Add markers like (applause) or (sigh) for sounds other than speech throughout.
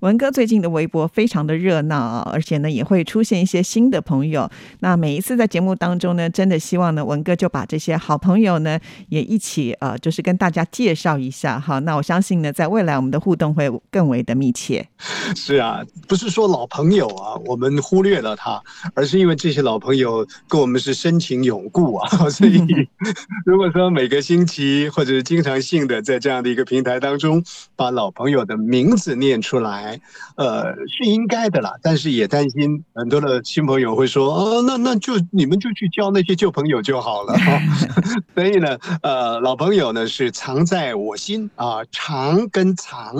文哥最近的微博非常的热闹啊，而且呢也会出现一些新的朋友。那每一次在节目当中呢，真的希望呢文哥就把这些好朋友呢也一起呃，就是跟大家介绍一下哈。那我相信呢，在未来我们的互动会更为的密切。是啊，不是说老朋友啊，我们忽略了他，而是因为这些老朋友跟我们是深情永固啊。所以 (laughs) 如果说每个星期或者是经常性的在这样的一个平台当中，把老朋友的名字念出来。呃，是应该的啦，但是也担心很多的新朋友会说，哦，那那就你们就去交那些旧朋友就好了。(laughs) 所以呢，呃，老朋友呢是藏在我心啊，藏跟藏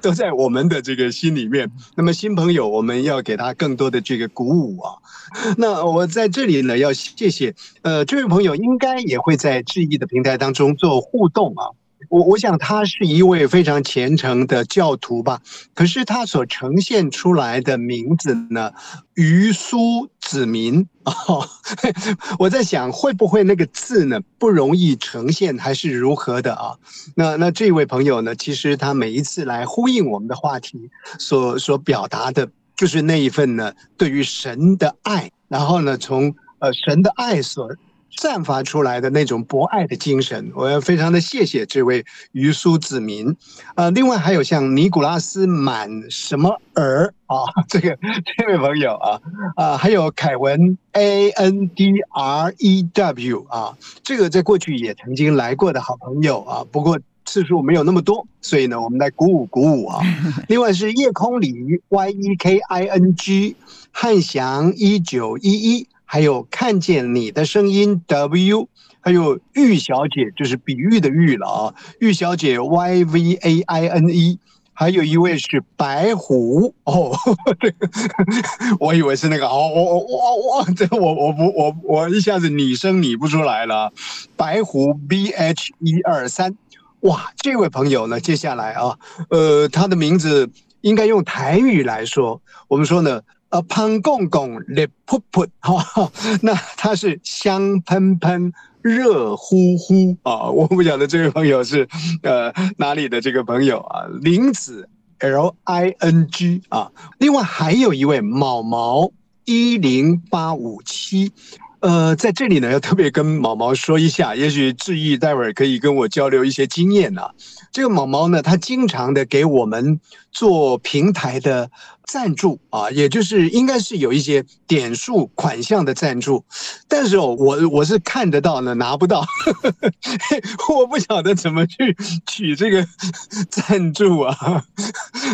都在我们的这个心里面。那么新朋友，我们要给他更多的这个鼓舞啊。那我在这里呢，要谢谢呃这位朋友，应该也会在智易的平台当中做互动啊。我我想他是一位非常虔诚的教徒吧，可是他所呈现出来的名字呢，于苏子民哦，(laughs) 我在想会不会那个字呢不容易呈现，还是如何的啊？那那这位朋友呢，其实他每一次来呼应我们的话题，所所表达的就是那一份呢对于神的爱，然后呢从呃神的爱所。散发出来的那种博爱的精神，我要非常的谢谢这位于苏子民，呃，另外还有像尼古拉斯满什么尔啊，(laughs) 这个这位朋友啊，啊，还有凯文 A N D R E W 啊，这个在过去也曾经来过的好朋友啊，不过次数没有那么多，所以呢，我们来鼓舞鼓舞啊。(laughs) 另外是夜空里 Y E K I N G 汉翔一九一一。还有看见你的声音，W，还有玉小姐，就是比喻的玉了啊，玉小姐 Y V A I N E，还有一位是白虎。哦，(laughs) (laughs) 我以为是那个哦，我我我我这我我不我我一下子拟声拟不出来了，白虎 B H 一二三，哇，这位朋友呢，接下来啊，呃，他的名字应该用台语来说，我们说呢。呃，潘公公热噗噗，(laughs) 哈，那他是香喷喷、热乎乎啊！我不晓得这位朋友是呃哪里的这个朋友啊？林子 L I N G 啊，另外还有一位毛毛一零八五七。呃，在这里呢，要特别跟毛毛说一下，也许志毅待会儿可以跟我交流一些经验呢。这个毛毛呢，他经常的给我们做平台的赞助啊，也就是应该是有一些点数款项的赞助，但是哦，我我是看得到呢，拿不到，(laughs) 我不晓得怎么去取这个赞助啊。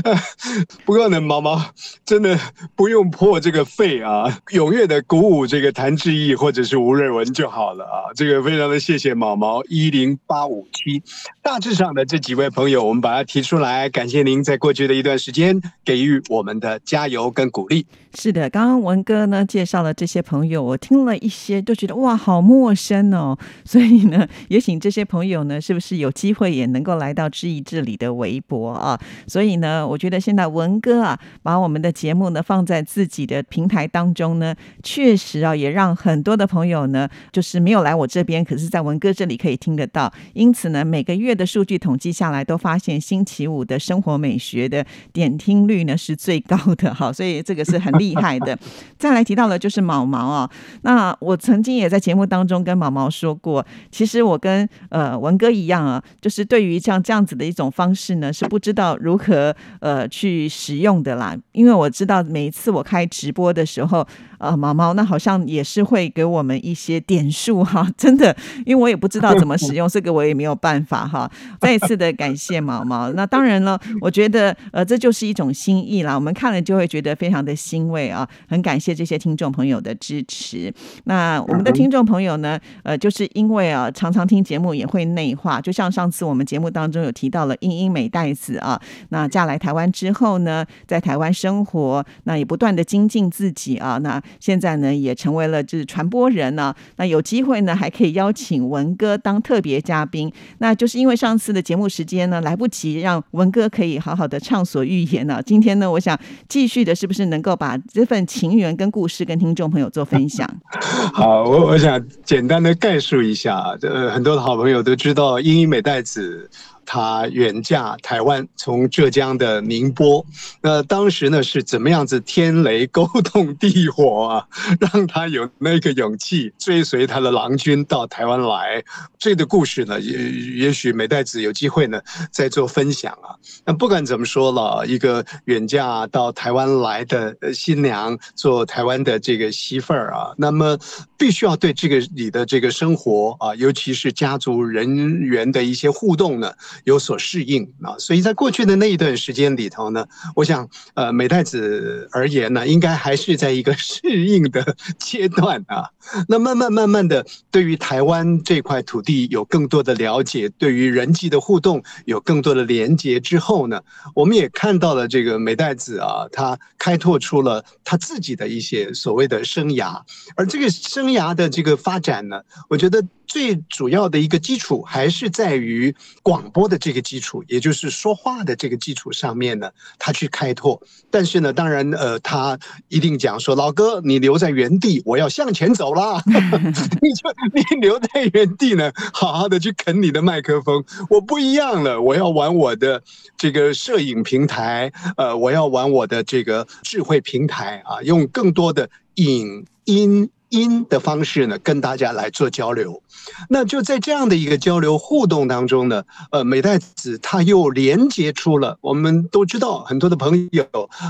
(laughs) 不过呢，毛毛真的不用破这个费啊，踊跃的鼓舞这个谭志毅或者是吴瑞文就好了啊。这个非常的谢谢毛毛一零八五七，大致上的这几。位朋友，我们把它提出来，感谢您在过去的一段时间给予我们的加油跟鼓励。是的，刚刚文哥呢介绍了这些朋友，我听了一些，都觉得哇，好陌生哦。所以呢，也请这些朋友呢，是不是有机会也能够来到知意这里的微博啊？所以呢，我觉得现在文哥啊，把我们的节目呢放在自己的平台当中呢，确实啊，也让很多的朋友呢，就是没有来我这边，可是在文哥这里可以听得到。因此呢，每个月的数据统计下来，都发现星期五的生活美学的点听率呢是最高的哈，所以这个是很。厉害的，再来提到了就是毛毛啊。那我曾经也在节目当中跟毛毛说过，其实我跟呃文哥一样啊，就是对于像这样子的一种方式呢，是不知道如何呃去使用的啦。因为我知道每一次我开直播的时候，呃毛毛那好像也是会给我们一些点数哈，真的，因为我也不知道怎么使用这个，我也没有办法哈。再一次的感谢毛毛。那当然了，我觉得呃，这就是一种心意啦。我们看了就会觉得非常的欣慰啊，很感谢这些听众朋友的支持。那我们的听众朋友呢，呃，就是因为啊，常常听节目也会内化，就像上次我们节目当中有提到了英英美代子啊，那嫁来台湾之后呢，在台湾生活，那也不断的精进自己啊，那现在呢也成为了就是传播人呢，那有机会呢还可以邀请文哥当特别嘉宾，那就是因为上次的节目时间呢来不及让文哥可以好好的畅所欲言呢，今天呢我想继续的是不是能够把这份情缘跟故事跟听众朋友做分享？(laughs) 好，我我想简单的概述一下，呃，很多的好朋友都知道英英美代子。他远嫁台湾，从浙江的宁波。那当时呢是怎么样子？天雷勾动地火啊，(laughs) 让他有那个勇气追随他的郎君到台湾来。这个故事呢，也也许美代子有机会呢再做分享啊。那不管怎么说了，一个远嫁到台湾来的新娘，做台湾的这个媳妇儿啊，那么必须要对这个你的这个生活啊，尤其是家族人员的一些互动呢。有所适应啊，所以在过去的那一段时间里头呢，我想，呃，美代子而言呢，应该还是在一个 (laughs) 适应的阶段啊。那慢慢慢慢的，对于台湾这块土地有更多的了解，对于人际的互动有更多的连接之后呢，我们也看到了这个美代子啊，他开拓出了他自己的一些所谓的生涯，而这个生涯的这个发展呢，我觉得。最主要的一个基础还是在于广播的这个基础，也就是说话的这个基础上面呢，他去开拓。但是呢，当然，呃，他一定讲说：“老哥，你留在原地，我要向前走啦。你 (laughs) 就你留在原地呢，好好的去啃你的麦克风。我不一样了，我要玩我的这个摄影平台，呃，我要玩我的这个智慧平台啊，用更多的影音。”音的方式呢，跟大家来做交流。那就在这样的一个交流互动当中呢，呃，美代子他又连接出了我们都知道很多的朋友，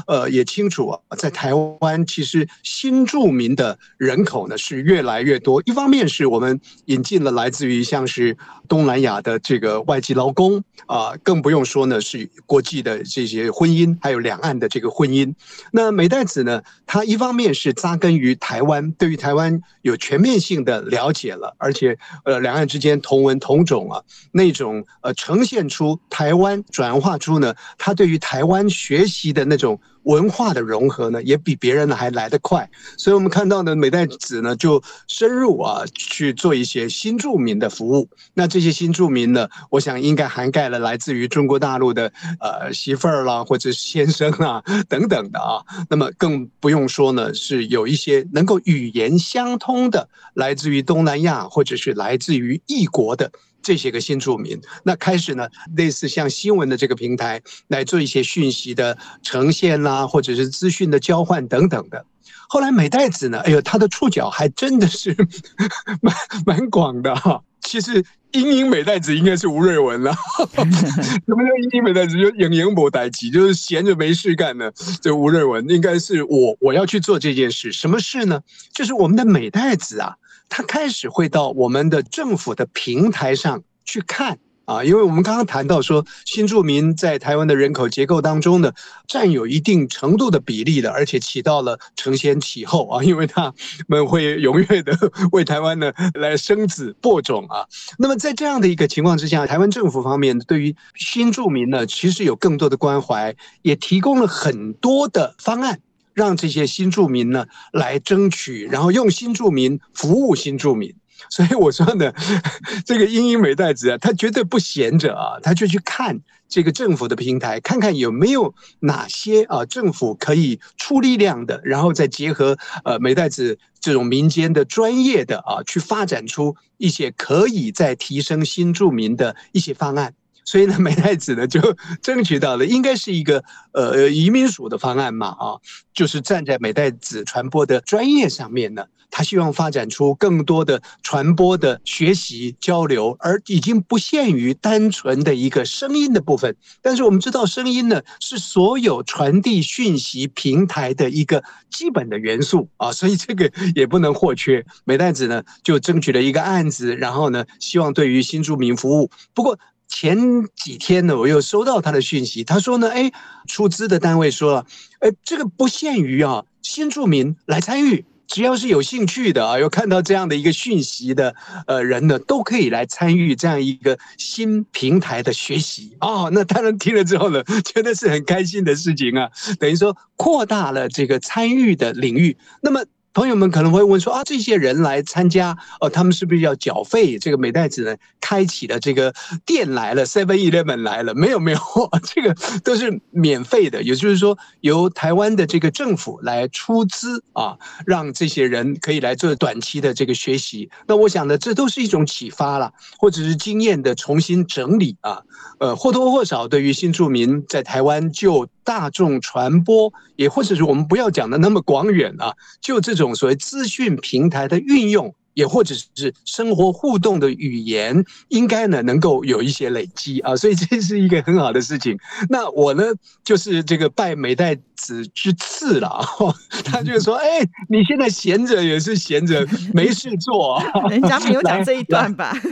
呃，也清楚啊，在台湾其实新住民的人口呢是越来越多。一方面是我们引进了来自于像是东南亚的这个外籍劳工啊，更不用说呢是国际的这些婚姻，还有两岸的这个婚姻。那美代子呢，他一方面是扎根于台湾，对于台。台湾有全面性的了解了，而且呃，两岸之间同文同种啊，那种呃，呈现出台湾转化出呢，他对于台湾学习的那种。文化的融合呢，也比别人呢还来得快，所以我们看到呢，美代子呢就深入啊去做一些新住民的服务。那这些新住民呢，我想应该涵盖了来自于中国大陆的呃媳妇儿啦，或者先生啊 (laughs) 等等的啊。那么更不用说呢，是有一些能够语言相通的，来自于东南亚或者是来自于异国的。这些个新住民，那开始呢，类似像新闻的这个平台来做一些讯息的呈现啦，或者是资讯的交换等等的。后来美代子呢，哎呦，他的触角还真的是 (laughs) 蛮蛮广的哈。其实英英美代子应该是吴瑞文了。(laughs) 什么叫英英美代子？就影影博代吉，就是闲着没事干呢。这吴瑞文应该是我我要去做这件事，什么事呢？就是我们的美代子啊。他开始会到我们的政府的平台上去看啊，因为我们刚刚谈到说，新住民在台湾的人口结构当中呢，占有一定程度的比例的，而且起到了承先启后啊，因为他们会踊跃的 (laughs) 为台湾呢来生子播种啊。那么在这样的一个情况之下，台湾政府方面对于新住民呢，其实有更多的关怀，也提供了很多的方案。让这些新住民呢来争取，然后用新住民服务新住民。所以我说呢，(laughs) 这个英英美代子啊，他绝对不闲着啊，他就去看这个政府的平台，看看有没有哪些啊政府可以出力量的，然后再结合呃美代子这种民间的专业的啊，去发展出一些可以再提升新住民的一些方案。所以呢，美代子呢就 (laughs) 争取到了，应该是一个呃移民署的方案嘛啊，就是站在美代子传播的专业上面呢，他希望发展出更多的传播的学习交流，而已经不限于单纯的一个声音的部分。但是我们知道，声音呢是所有传递讯息平台的一个基本的元素啊，所以这个 (laughs) 也不能或缺。美代子呢就争取了一个案子，然后呢希望对于新住民服务。不过。前几天呢，我又收到他的讯息，他说呢，哎，出资的单位说了，哎，这个不限于啊新住民来参与，只要是有兴趣的啊，有看到这样的一个讯息的呃人呢，都可以来参与这样一个新平台的学习哦。那当然听了之后呢，觉得是很开心的事情啊，等于说扩大了这个参与的领域。那么。朋友们可能会问说啊，这些人来参加，哦，他们是不是要缴费？这个美代子呢，开启了这个店来了，Seven Eleven 来了，没有没有，(laughs) 这个都是免费的。也就是说，由台湾的这个政府来出资啊，让这些人可以来做短期的这个学习。那我想呢，这都是一种启发了，或者是经验的重新整理啊，呃，或多或少对于新住民在台湾就。大众传播，也或者是我们不要讲的那么广远啊，就这种所谓资讯平台的运用。也或者是生活互动的语言，应该呢能够有一些累积啊，所以这是一个很好的事情。那我呢就是这个拜美代子之赐了啊，(laughs) 他就说：“哎，你现在闲着也是闲着，没事做，(laughs) 人家没有讲这一段吧？(laughs)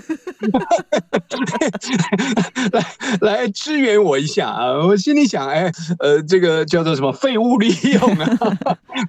来来支援我一下啊！我心里想，哎，呃，这个叫做什么废物利用啊，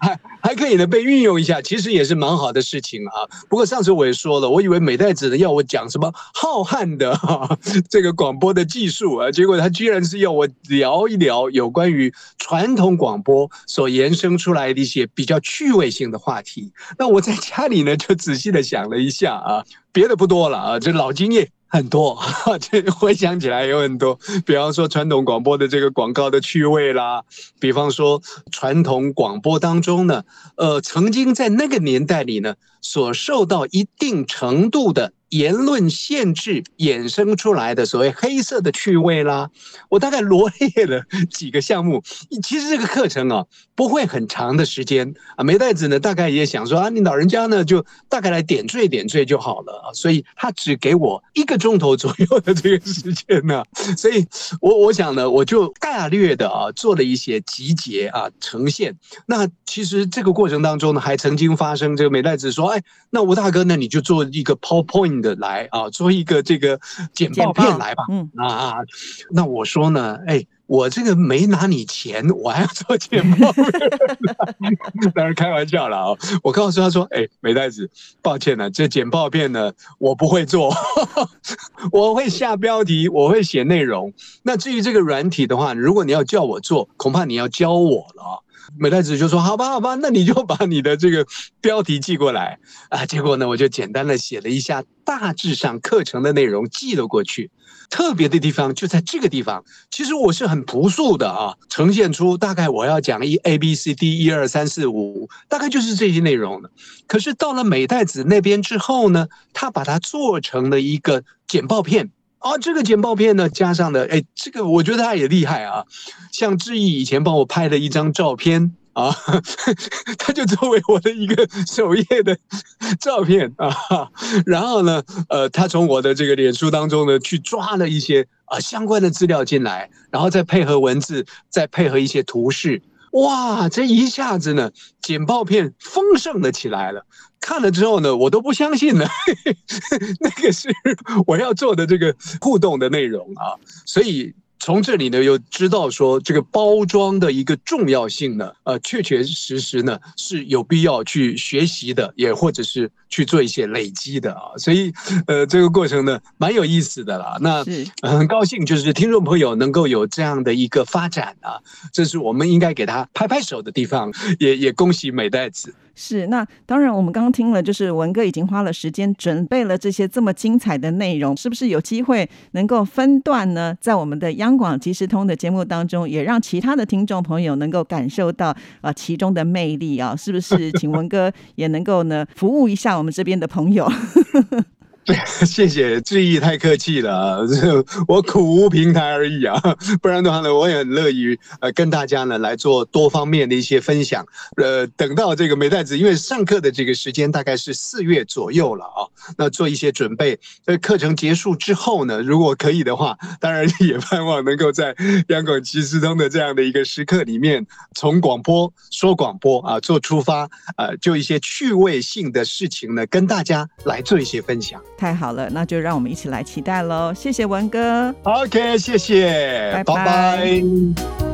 还还可以呢被运用一下，其实也是蛮好的事情啊。不过。上次我也说了，我以为美代子呢要我讲什么浩瀚的哈 (laughs) 这个广播的技术啊，结果他居然是要我聊一聊有关于传统广播所延伸出来的一些比较趣味性的话题。那我在家里呢就仔细的想了一下啊，别的不多了啊，这老经验。很多，(laughs) 这回想起来有很多，比方说传统广播的这个广告的趣味啦，比方说传统广播当中呢，呃，曾经在那个年代里呢，所受到一定程度的。言论限制衍生出来的所谓黑色的趣味啦，我大概罗列了几个项目。其实这个课程啊不会很长的时间啊，梅代子呢大概也想说啊，你老人家呢就大概来点缀点缀就好了啊，所以他只给我一个钟头左右的这个时间呢，(laughs) 所以我我想呢我就大略的啊做了一些集结啊呈现。那其实这个过程当中呢还曾经发生，这个梅代子说，哎，那吴大哥呢你就做一个 PowerPoint。的来啊，做一个这个简报片来吧。嗯啊，那我说呢，哎，我这个没拿你钱，我还要做简报片，当然开玩笑了啊。(laughs) 我告诉他说，哎，美袋子，抱歉了，这简报片呢，我不会做，(laughs) 我会下标题，我会写内容。那至于这个软体的话，如果你要叫我做，恐怕你要教我了。美太子就说：“好吧，好吧，那你就把你的这个标题寄过来啊。”结果呢，我就简单的写了一下大致上课程的内容寄了过去。特别的地方就在这个地方，其实我是很朴素的啊，呈现出大概我要讲一 A B C D 一二三四五，大概就是这些内容的。可是到了美代子那边之后呢，他把它做成了一个简报片。啊，这个简报片呢，加上了，哎，这个我觉得他也厉害啊。像志毅以前帮我拍了一张照片啊，(laughs) 他就作为我的一个首页的照片啊。然后呢，呃，他从我的这个脸书当中呢，去抓了一些啊相关的资料进来，然后再配合文字，再配合一些图示。哇，这一下子呢，警报片丰盛了起来了。看了之后呢，我都不相信了，(laughs) 那个是我要做的这个互动的内容啊，所以。从这里呢，又知道说这个包装的一个重要性呢，呃，确确实实呢是有必要去学习的，也或者是去做一些累积的啊。所以，呃，这个过程呢蛮有意思的啦。那很高兴，就是听众朋友能够有这样的一个发展啊，这是我们应该给他拍拍手的地方。也也恭喜美代子。是，那当然，我们刚刚听了，就是文哥已经花了时间准备了这些这么精彩的内容，是不是有机会能够分段呢？在我们的央广即时通的节目当中，也让其他的听众朋友能够感受到啊其中的魅力啊？是不是？请文哥也能够呢服务一下我们这边的朋友。对，(laughs) 谢谢，志毅太客气了，我苦无平台而已啊，(laughs) 不然的话呢，我也很乐意呃跟大家呢来做多方面的一些分享。呃，等到这个美代子，因为上课的这个时间大概是四月左右了啊，那做一些准备。呃，课程结束之后呢，如果可以的话，当然也盼望能够在央广即时通的这样的一个时刻里面，从广播说广播啊做出发，呃，就一些趣味性的事情呢，跟大家来做一些分享。太好了，那就让我们一起来期待喽！谢谢文哥，OK，谢谢，拜拜。